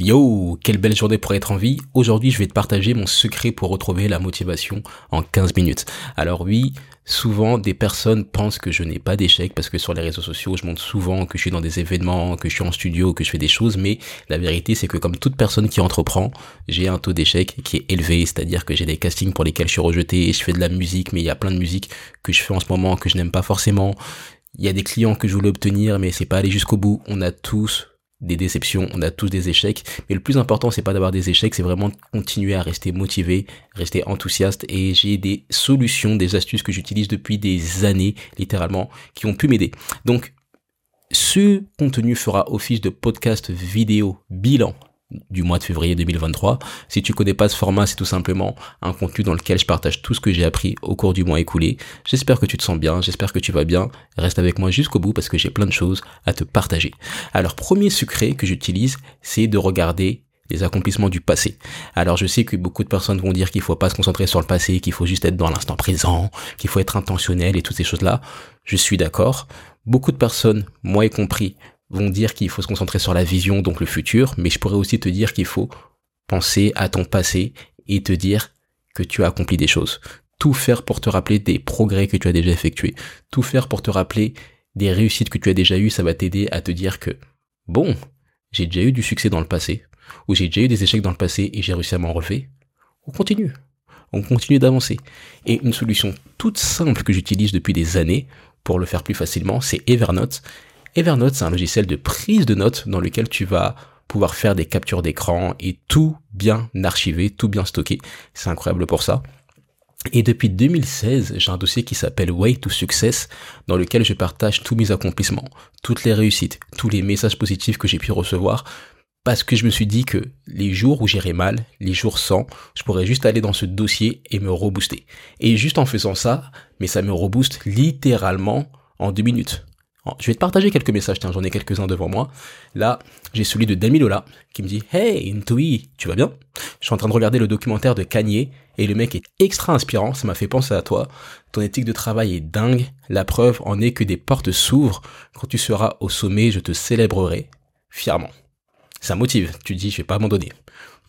Yo, quelle belle journée pour être en vie. Aujourd'hui, je vais te partager mon secret pour retrouver la motivation en 15 minutes. Alors oui, souvent des personnes pensent que je n'ai pas d'échec parce que sur les réseaux sociaux, je montre souvent que je suis dans des événements, que je suis en studio, que je fais des choses, mais la vérité c'est que comme toute personne qui entreprend, j'ai un taux d'échec qui est élevé, c'est-à-dire que j'ai des castings pour lesquels je suis rejeté, je fais de la musique, mais il y a plein de musique que je fais en ce moment que je n'aime pas forcément. Il y a des clients que je voulais obtenir, mais c'est pas aller jusqu'au bout. On a tous des déceptions, on a tous des échecs, mais le plus important c'est pas d'avoir des échecs, c'est vraiment de continuer à rester motivé, rester enthousiaste et j'ai des solutions, des astuces que j'utilise depuis des années littéralement qui ont pu m'aider. Donc ce contenu fera office de podcast vidéo bilan du mois de février 2023. Si tu connais pas ce format, c'est tout simplement un contenu dans lequel je partage tout ce que j'ai appris au cours du mois écoulé. J'espère que tu te sens bien, j'espère que tu vas bien. Reste avec moi jusqu'au bout parce que j'ai plein de choses à te partager. Alors, premier secret que j'utilise, c'est de regarder les accomplissements du passé. Alors je sais que beaucoup de personnes vont dire qu'il faut pas se concentrer sur le passé, qu'il faut juste être dans l'instant présent, qu'il faut être intentionnel et toutes ces choses-là. Je suis d'accord. Beaucoup de personnes, moi y compris, vont dire qu'il faut se concentrer sur la vision, donc le futur, mais je pourrais aussi te dire qu'il faut penser à ton passé et te dire que tu as accompli des choses. Tout faire pour te rappeler des progrès que tu as déjà effectués. Tout faire pour te rappeler des réussites que tu as déjà eues, ça va t'aider à te dire que, bon, j'ai déjà eu du succès dans le passé, ou j'ai déjà eu des échecs dans le passé et j'ai réussi à m'en relever. On continue. On continue d'avancer. Et une solution toute simple que j'utilise depuis des années pour le faire plus facilement, c'est Evernote. Evernote, c'est un logiciel de prise de notes dans lequel tu vas pouvoir faire des captures d'écran et tout bien archiver, tout bien stocker. C'est incroyable pour ça. Et depuis 2016, j'ai un dossier qui s'appelle Way to Success, dans lequel je partage tous mes accomplissements, toutes les réussites, tous les messages positifs que j'ai pu recevoir, parce que je me suis dit que les jours où j'irai mal, les jours sans, je pourrais juste aller dans ce dossier et me rebooster. Et juste en faisant ça, mais ça me rebooste littéralement en deux minutes. Je vais te partager quelques messages, tiens, j'en ai quelques-uns devant moi. Là, j'ai celui de Damilola qui me dit Hey, Intui, tu vas bien? Je suis en train de regarder le documentaire de Kanye et le mec est extra inspirant, ça m'a fait penser à toi. Ton éthique de travail est dingue, la preuve en est que des portes s'ouvrent. Quand tu seras au sommet, je te célébrerai fièrement. Ça motive, tu dis je vais pas abandonner.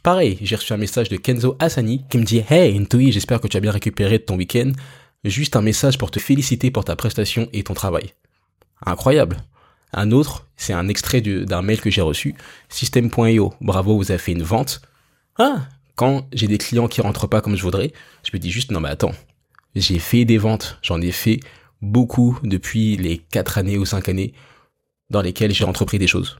Pareil, j'ai reçu un message de Kenzo Asani qui me dit Hey, Intui, j'espère que tu as bien récupéré de ton week-end. Juste un message pour te féliciter pour ta prestation et ton travail. Incroyable. Un autre, c'est un extrait d'un mail que j'ai reçu. System.io, bravo, vous avez fait une vente. Ah, quand j'ai des clients qui rentrent pas comme je voudrais, je me dis juste, non mais attends, j'ai fait des ventes, j'en ai fait beaucoup depuis les 4 années ou 5 années dans lesquelles j'ai entrepris des choses.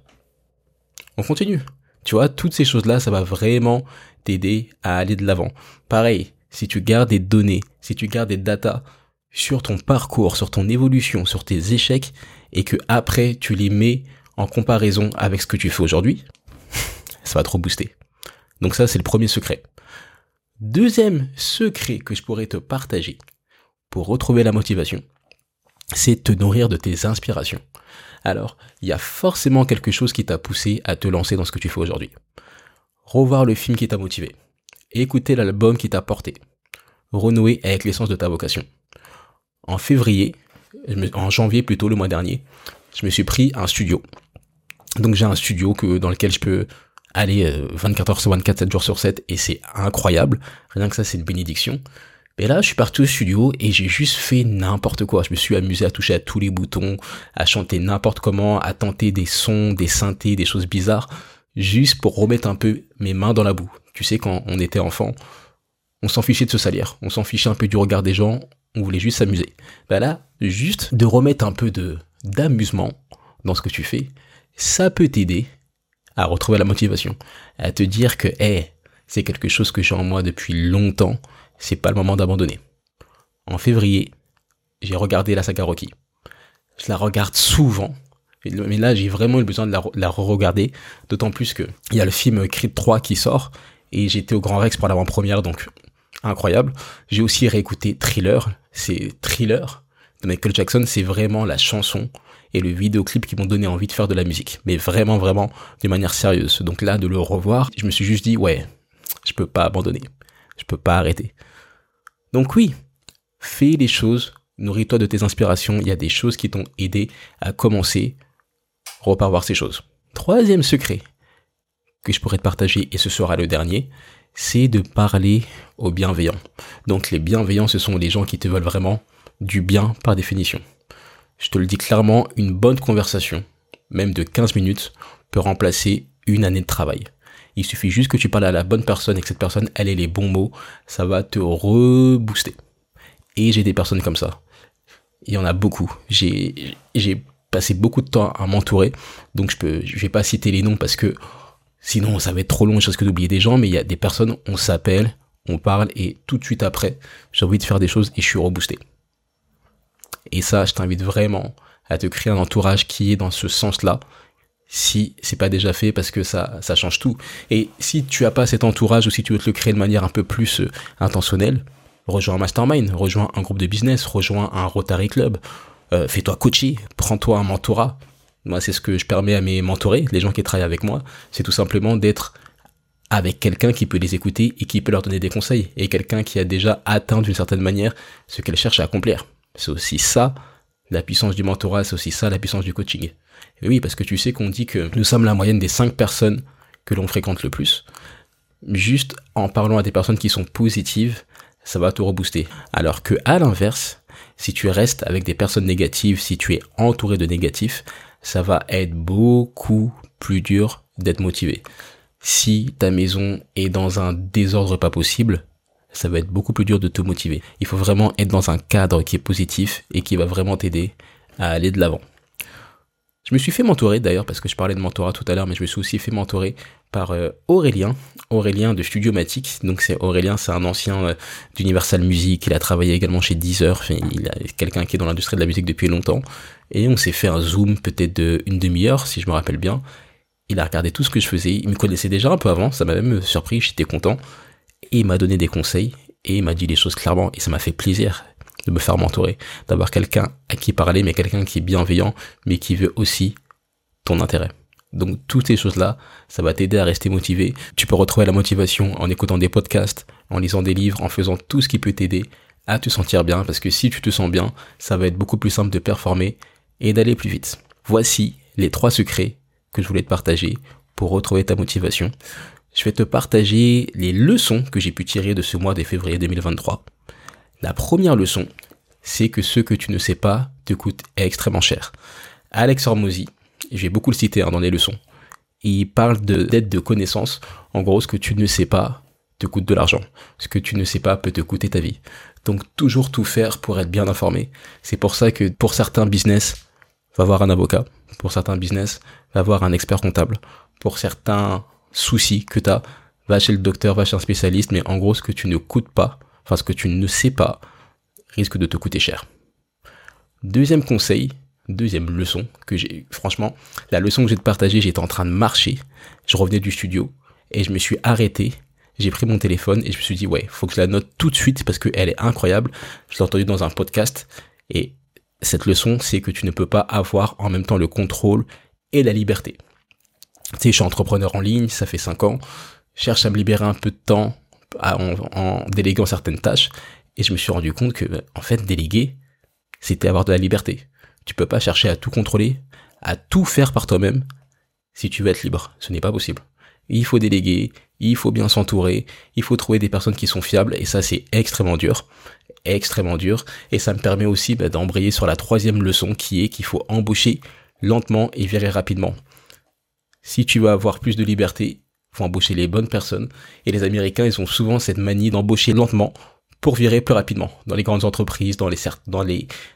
On continue. Tu vois, toutes ces choses-là, ça va vraiment t'aider à aller de l'avant. Pareil, si tu gardes des données, si tu gardes des datas sur ton parcours, sur ton évolution, sur tes échecs, et que après tu les mets en comparaison avec ce que tu fais aujourd'hui, ça va trop booster. Donc ça, c'est le premier secret. Deuxième secret que je pourrais te partager pour retrouver la motivation, c'est te nourrir de tes inspirations. Alors, il y a forcément quelque chose qui t'a poussé à te lancer dans ce que tu fais aujourd'hui. Revoir le film qui t'a motivé. Écouter l'album qui t'a porté. Renouer avec l'essence de ta vocation en février, en janvier plutôt le mois dernier, je me suis pris un studio. Donc j'ai un studio que, dans lequel je peux aller 24 euh, heures sur 24, 7 jours sur 7 et c'est incroyable. Rien que ça, c'est une bénédiction. Mais là, je suis parti au studio et j'ai juste fait n'importe quoi. Je me suis amusé à toucher à tous les boutons, à chanter n'importe comment, à tenter des sons, des synthés, des choses bizarres, juste pour remettre un peu mes mains dans la boue. Tu sais, quand on était enfant, on s'en fichait de se salir, on s'en fichait un peu du regard des gens, on voulait juste s'amuser. Bah là, juste de remettre un peu de d'amusement dans ce que tu fais, ça peut t'aider à retrouver la motivation, à te dire que hey, c'est quelque chose que j'ai en moi depuis longtemps, c'est pas le moment d'abandonner. En février, j'ai regardé la saga Rocky. Je la regarde souvent, mais là j'ai vraiment eu besoin de la, re-regarder, d'autant plus que il y a le film Creed 3 qui sort et j'étais au Grand Rex pour l'avant-première, donc incroyable. J'ai aussi réécouté Thriller, c'est Thriller de Michael Jackson, c'est vraiment la chanson et le vidéoclip qui m'ont donné envie de faire de la musique, mais vraiment vraiment de manière sérieuse. Donc là de le revoir, je me suis juste dit ouais, je peux pas abandonner. Je peux pas arrêter. Donc oui, fais les choses, nourris-toi de tes inspirations, il y a des choses qui t'ont aidé à commencer, repars voir ces choses. Troisième secret, que je pourrais te partager, et ce sera le dernier, c'est de parler aux bienveillants. Donc les bienveillants, ce sont les gens qui te veulent vraiment du bien par définition. Je te le dis clairement, une bonne conversation, même de 15 minutes, peut remplacer une année de travail. Il suffit juste que tu parles à la bonne personne et que cette personne, elle ait les bons mots, ça va te rebooster. Et j'ai des personnes comme ça. Il y en a beaucoup. J'ai, passé beaucoup de temps à m'entourer, donc je peux, je vais pas citer les noms parce que sinon ça va être trop long, je risque d'oublier des gens, mais il y a des personnes, on s'appelle, on parle et tout de suite après, j'ai envie de faire des choses et je suis reboosté. Et ça, je t'invite vraiment à te créer un entourage qui est dans ce sens-là, si c'est pas déjà fait parce que ça, ça change tout. Et si tu as pas cet entourage ou si tu veux te le créer de manière un peu plus euh, intentionnelle, rejoins un mastermind, rejoins un groupe de business, rejoins un Rotary Club, euh, fais-toi coacher, prends-toi un mentorat. Moi, c'est ce que je permets à mes mentorés, les gens qui travaillent avec moi, c'est tout simplement d'être avec quelqu'un qui peut les écouter et qui peut leur donner des conseils, et quelqu'un qui a déjà atteint d'une certaine manière ce qu'elle cherche à accomplir. C'est aussi ça, la puissance du mentorat, c'est aussi ça, la puissance du coaching. Oui, parce que tu sais qu'on dit que nous sommes la moyenne des cinq personnes que l'on fréquente le plus. Juste en parlant à des personnes qui sont positives, ça va te rebooster. Alors que à l'inverse, si tu restes avec des personnes négatives, si tu es entouré de négatifs, ça va être beaucoup plus dur d'être motivé. Si ta maison est dans un désordre pas possible, ça va être beaucoup plus dur de te motiver. Il faut vraiment être dans un cadre qui est positif et qui va vraiment t'aider à aller de l'avant. Je me suis fait mentorer d'ailleurs parce que je parlais de mentorat tout à l'heure, mais je me suis aussi fait mentorer par euh, Aurélien, Aurélien de Studiomatic. Donc c'est Aurélien, c'est un ancien euh, d'Universal Music. Il a travaillé également chez Deezer. Il est quelqu'un qui est dans l'industrie de la musique depuis longtemps. Et on s'est fait un zoom peut-être de une demi-heure, si je me rappelle bien. Il a regardé tout ce que je faisais. Il me connaissait déjà un peu avant. Ça m'a même surpris. J'étais content. Et il m'a donné des conseils et il m'a dit les choses clairement. Et ça m'a fait plaisir de me faire mentorer, d'avoir quelqu'un à qui parler, mais quelqu'un qui est bienveillant, mais qui veut aussi ton intérêt. Donc toutes ces choses-là, ça va t'aider à rester motivé. Tu peux retrouver la motivation en écoutant des podcasts, en lisant des livres, en faisant tout ce qui peut t'aider à te sentir bien, parce que si tu te sens bien, ça va être beaucoup plus simple de performer et d'aller plus vite. Voici les trois secrets que je voulais te partager pour retrouver ta motivation. Je vais te partager les leçons que j'ai pu tirer de ce mois de février 2023. La première leçon, c'est que ce que tu ne sais pas te coûte extrêmement cher. Alex Hormozy, je vais beaucoup le citer hein, dans les leçons, il parle de de connaissance. En gros, ce que tu ne sais pas te coûte de l'argent. Ce que tu ne sais pas peut te coûter ta vie. Donc toujours tout faire pour être bien informé. C'est pour ça que pour certains business, va voir un avocat. Pour certains business, va voir un expert comptable. Pour certains soucis que tu as, va chez le docteur, va chez un spécialiste. Mais en gros, ce que tu ne coûtes pas, enfin ce que tu ne sais pas, risque de te coûter cher. Deuxième conseil, deuxième leçon que j'ai, franchement, la leçon que j'ai de partager, j'étais en train de marcher, je revenais du studio et je me suis arrêté, j'ai pris mon téléphone et je me suis dit ouais, faut que je la note tout de suite parce qu'elle est incroyable. Je l'ai entendue dans un podcast et cette leçon, c'est que tu ne peux pas avoir en même temps le contrôle et la liberté. Tu sais, je suis entrepreneur en ligne, ça fait 5 ans, cherche à me libérer un peu de temps en, déléguant certaines tâches. Et je me suis rendu compte que, en fait, déléguer, c'était avoir de la liberté. Tu peux pas chercher à tout contrôler, à tout faire par toi-même, si tu veux être libre. Ce n'est pas possible. Il faut déléguer, il faut bien s'entourer, il faut trouver des personnes qui sont fiables, et ça c'est extrêmement dur, extrêmement dur, et ça me permet aussi bah, d'embrayer sur la troisième leçon qui est qu'il faut embaucher lentement et virer rapidement. Si tu veux avoir plus de liberté, faut embaucher les bonnes personnes. Et les Américains, ils ont souvent cette manie d'embaucher lentement pour virer plus rapidement. Dans les grandes entreprises, dans les, dans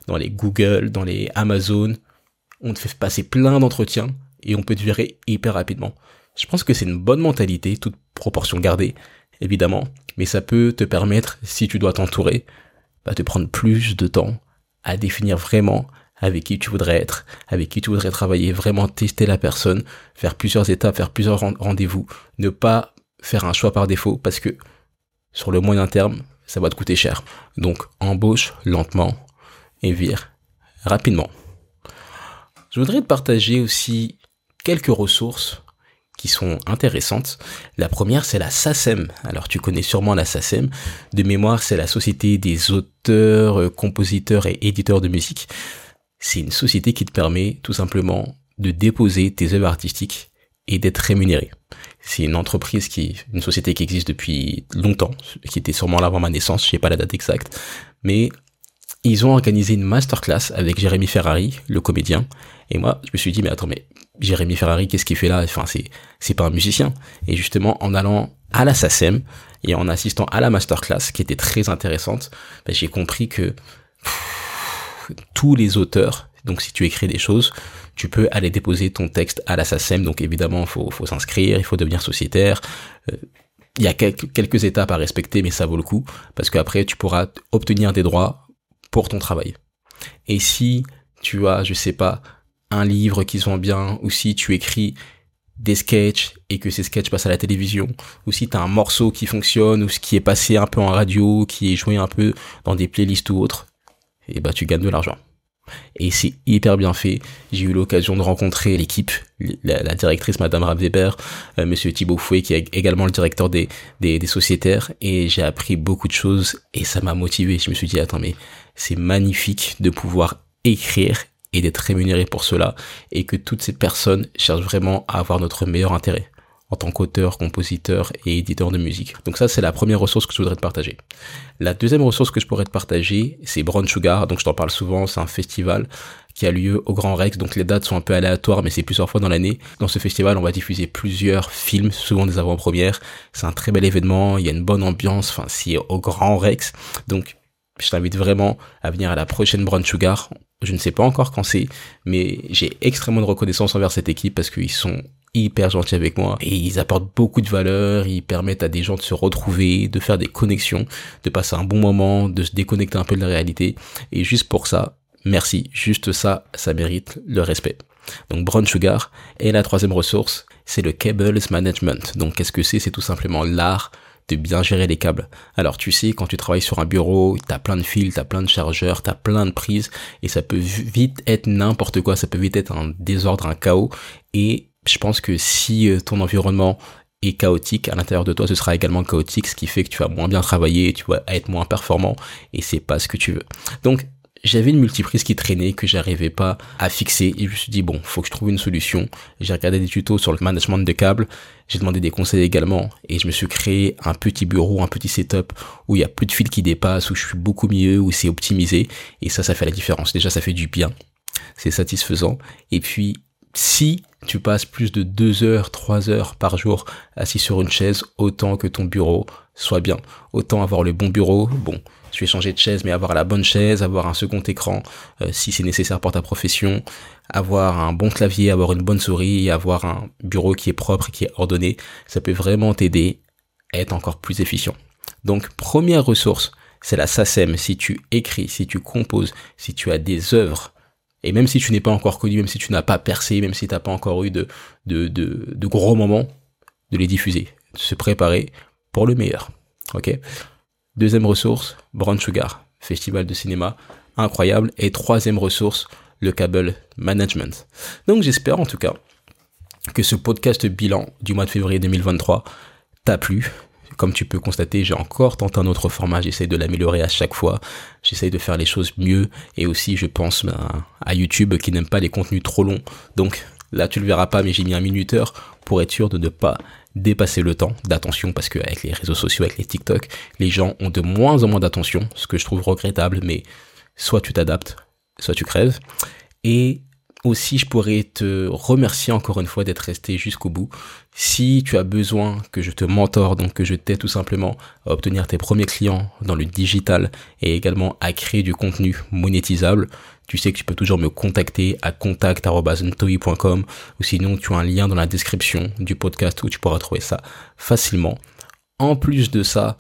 dans les Google, dans les Amazon, on te fait passer plein d'entretiens et on peut te virer hyper rapidement. Je pense que c'est une bonne mentalité, toute proportion gardée, évidemment, mais ça peut te permettre, si tu dois t'entourer, bah, de prendre plus de temps à définir vraiment avec qui tu voudrais être, avec qui tu voudrais travailler, vraiment tester la personne, faire plusieurs étapes, faire plusieurs rendez-vous, ne pas faire un choix par défaut parce que sur le moyen terme, ça va te coûter cher. Donc embauche lentement et vire rapidement. Je voudrais te partager aussi quelques ressources qui sont intéressantes. La première, c'est la SACEM. Alors, tu connais sûrement la SACEM. De mémoire, c'est la Société des auteurs, compositeurs et éditeurs de musique. C'est une société qui te permet tout simplement de déposer tes œuvres artistiques et d'être rémunéré. C'est une entreprise qui, une société qui existe depuis longtemps, qui était sûrement là avant ma naissance, je sais pas la date exacte, mais ils ont organisé une masterclass avec Jérémy Ferrari, le comédien, et moi, je me suis dit, mais attends, mais Jérémy Ferrari, qu'est-ce qu'il fait là? Enfin, c'est, c'est pas un musicien. Et justement, en allant à la SACEM et en assistant à la masterclass, qui était très intéressante, ben, j'ai compris que tous les auteurs, donc si tu écris des choses, tu peux aller déposer ton texte à la SACEM. Donc évidemment, il faut, faut s'inscrire, il faut devenir sociétaire. Euh, il y a quelques, étapes à respecter, mais ça vaut le coup, parce qu'après, tu pourras obtenir des droits pour ton travail. Et si tu as, je sais pas, un livre qui sont bien, ou si tu écris des sketchs et que ces sketchs passent à la télévision, ou si tu as un morceau qui fonctionne, ou ce qui est passé un peu en radio, qui est joué un peu dans des playlists ou autres, et bah tu gagnes de l'argent. Et c'est hyper bien fait. J'ai eu l'occasion de rencontrer l'équipe, la, directrice Madame Weber, euh, Monsieur Thibaut Fouet, qui est également le directeur des, des, des sociétaires, et j'ai appris beaucoup de choses, et ça m'a motivé. Je me suis dit, attends, mais c'est magnifique de pouvoir écrire et d'être rémunéré pour cela et que toutes ces personnes cherchent vraiment à avoir notre meilleur intérêt en tant qu'auteur, compositeur et éditeur de musique. Donc ça, c'est la première ressource que je voudrais te partager. La deuxième ressource que je pourrais te partager, c'est Brown Sugar. Donc je t'en parle souvent, c'est un festival qui a lieu au Grand Rex. Donc les dates sont un peu aléatoires, mais c'est plusieurs fois dans l'année. Dans ce festival, on va diffuser plusieurs films, souvent des avant-premières. C'est un très bel événement, il y a une bonne ambiance, enfin c'est au Grand Rex. Donc je t'invite vraiment à venir à la prochaine Brown Sugar. Je ne sais pas encore quand c'est, mais j'ai extrêmement de reconnaissance envers cette équipe parce qu'ils sont hyper gentils avec moi. Et ils apportent beaucoup de valeur, ils permettent à des gens de se retrouver, de faire des connexions, de passer un bon moment, de se déconnecter un peu de la réalité. Et juste pour ça, merci, juste ça, ça mérite le respect. Donc Brown Sugar et la troisième ressource, c'est le Cables Management. Donc qu'est-ce que c'est? C'est tout simplement l'art de bien gérer les câbles. Alors tu sais, quand tu travailles sur un bureau, t'as plein de fils, t'as plein de chargeurs, t'as plein de prises, et ça peut vite être n'importe quoi, ça peut vite être un désordre, un chaos, et je pense que si euh, ton environnement est chaotique, à l'intérieur de toi, ce sera également chaotique, ce qui fait que tu vas moins bien travailler, tu vas être moins performant, et c'est pas ce que tu veux. Donc, j'avais une multiprise qui traînait que j'arrivais pas à fixer et je me suis dit bon faut que je trouve une solution. J'ai regardé des tutos sur le management de câbles j'ai demandé des conseils également et je me suis créé un petit bureau un petit setup où il y a plus de fils qui dépassent où je suis beaucoup mieux où c'est optimisé et ça ça fait la différence. Déjà ça fait du bien. C'est satisfaisant. Et puis si tu passes plus de 2 heures, 3 heures par jour assis sur une chaise, autant que ton bureau soit bien. Autant avoir le bon bureau, bon, je vais changer de chaise, mais avoir la bonne chaise, avoir un second écran euh, si c'est nécessaire pour ta profession, avoir un bon clavier, avoir une bonne souris, avoir un bureau qui est propre, qui est ordonné, ça peut vraiment t'aider à être encore plus efficient. Donc, première ressource, c'est la SACEM. Si tu écris, si tu composes, si tu as des œuvres et même si tu n'es pas encore connu, même si tu n'as pas percé, même si tu n'as pas encore eu de, gros moments, de les diffuser, de se préparer pour le meilleur. Ok? Deuxième ressource, Brown Sugar, festival de cinéma incroyable. Et troisième ressource, le cable management. Donc j'espère en tout cas que ce podcast bilan du mois de février 2023 t'a plu, comme tu peux constater, j'ai encore tenté un autre format, j'essaie de l'améliorer à chaque fois, j'essaie de faire les choses mieux, et aussi je pense ben, à YouTube qui n'aime pas les contenus trop longs. Donc là tu le verras pas, mais j'ai mis un minuteur pour être sûr de ne pas dépasser le temps d'attention parce qu'avec les réseaux sociaux, avec les TikTok, les gens ont de moins en moins d'attention, ce que je trouve regrettable, mais soit tu t'adaptes, soit tu crèves. Et aussi, je pourrais te remercier encore une fois d'être resté jusqu'au bout. Si tu as besoin que je te mentore, donc que je t'aide tout simplement à obtenir tes premiers clients dans le digital et également à créer du contenu monétisable, tu sais que tu peux toujours me contacter à contact.ntoi.com ou sinon tu as un lien dans la description du podcast où tu pourras trouver ça facilement. En plus de ça,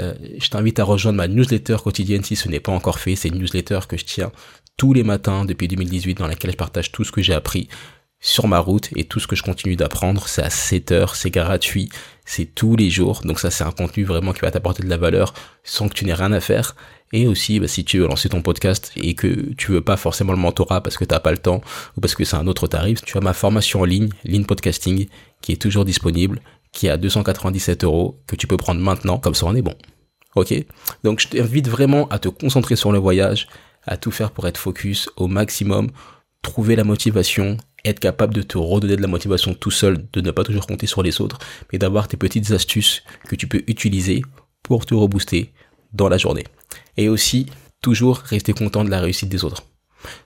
euh, je t'invite à rejoindre ma newsletter quotidienne si ce n'est pas encore fait. C'est une newsletter que je tiens tous les matins depuis 2018 dans laquelle je partage tout ce que j'ai appris sur ma route et tout ce que je continue d'apprendre. C'est à 7 heures, c'est gratuit, c'est tous les jours. Donc ça, c'est un contenu vraiment qui va t'apporter de la valeur sans que tu n'aies rien à faire. Et aussi, bah, si tu veux lancer ton podcast et que tu veux pas forcément le mentorat parce que t'as pas le temps ou parce que c'est un autre tarif, tu as ma formation en ligne, Lean Podcasting, qui est toujours disponible, qui est à 297 euros, que tu peux prendre maintenant, comme ça on est bon. Ok? Donc je t'invite vraiment à te concentrer sur le voyage, à tout faire pour être focus au maximum, trouver la motivation, être capable de te redonner de la motivation tout seul, de ne pas toujours compter sur les autres, mais d'avoir tes petites astuces que tu peux utiliser pour te rebooster dans la journée. Et aussi, toujours rester content de la réussite des autres.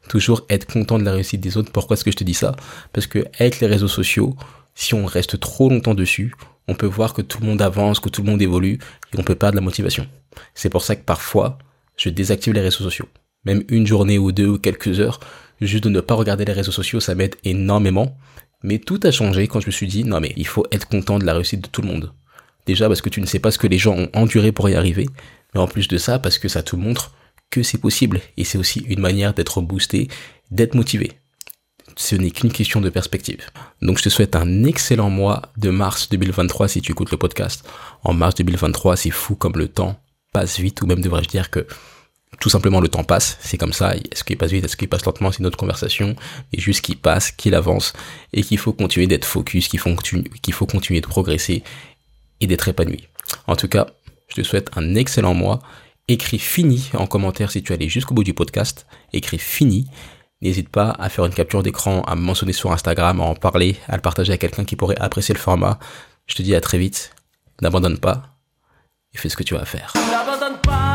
Toujours être content de la réussite des autres. Pourquoi est-ce que je te dis ça? Parce que avec les réseaux sociaux, si on reste trop longtemps dessus, on peut voir que tout le monde avance, que tout le monde évolue, et on peut perdre la motivation. C'est pour ça que parfois, je désactive les réseaux sociaux. Même une journée ou deux ou quelques heures, juste de ne pas regarder les réseaux sociaux, ça m'aide énormément. Mais tout a changé quand je me suis dit, non mais il faut être content de la réussite de tout le monde. Déjà parce que tu ne sais pas ce que les gens ont enduré pour y arriver, mais en plus de ça, parce que ça te montre que c'est possible. Et c'est aussi une manière d'être boosté, d'être motivé. Ce n'est qu'une question de perspective. Donc je te souhaite un excellent mois de mars 2023 si tu écoutes le podcast. En mars 2023, c'est fou comme le temps passe vite, ou même devrais-je dire que tout simplement le temps passe, c'est comme ça, est-ce qu'il passe vite, est-ce qu'il passe lentement, c'est une autre conversation, et juste qu'il passe, qu'il avance, et qu'il faut continuer d'être focus, qu'il faut, faut continuer de progresser et d'être épanoui. En tout cas, je te souhaite un excellent mois, écris fini en commentaire si tu es allé jusqu'au bout du podcast, écris fini, n'hésite pas à faire une capture d'écran, à me mentionner sur Instagram, à en parler, à le partager à quelqu'un qui pourrait apprécier le format. Je te dis à très vite, n'abandonne pas, et fais ce que tu vas faire. N'abandonne pas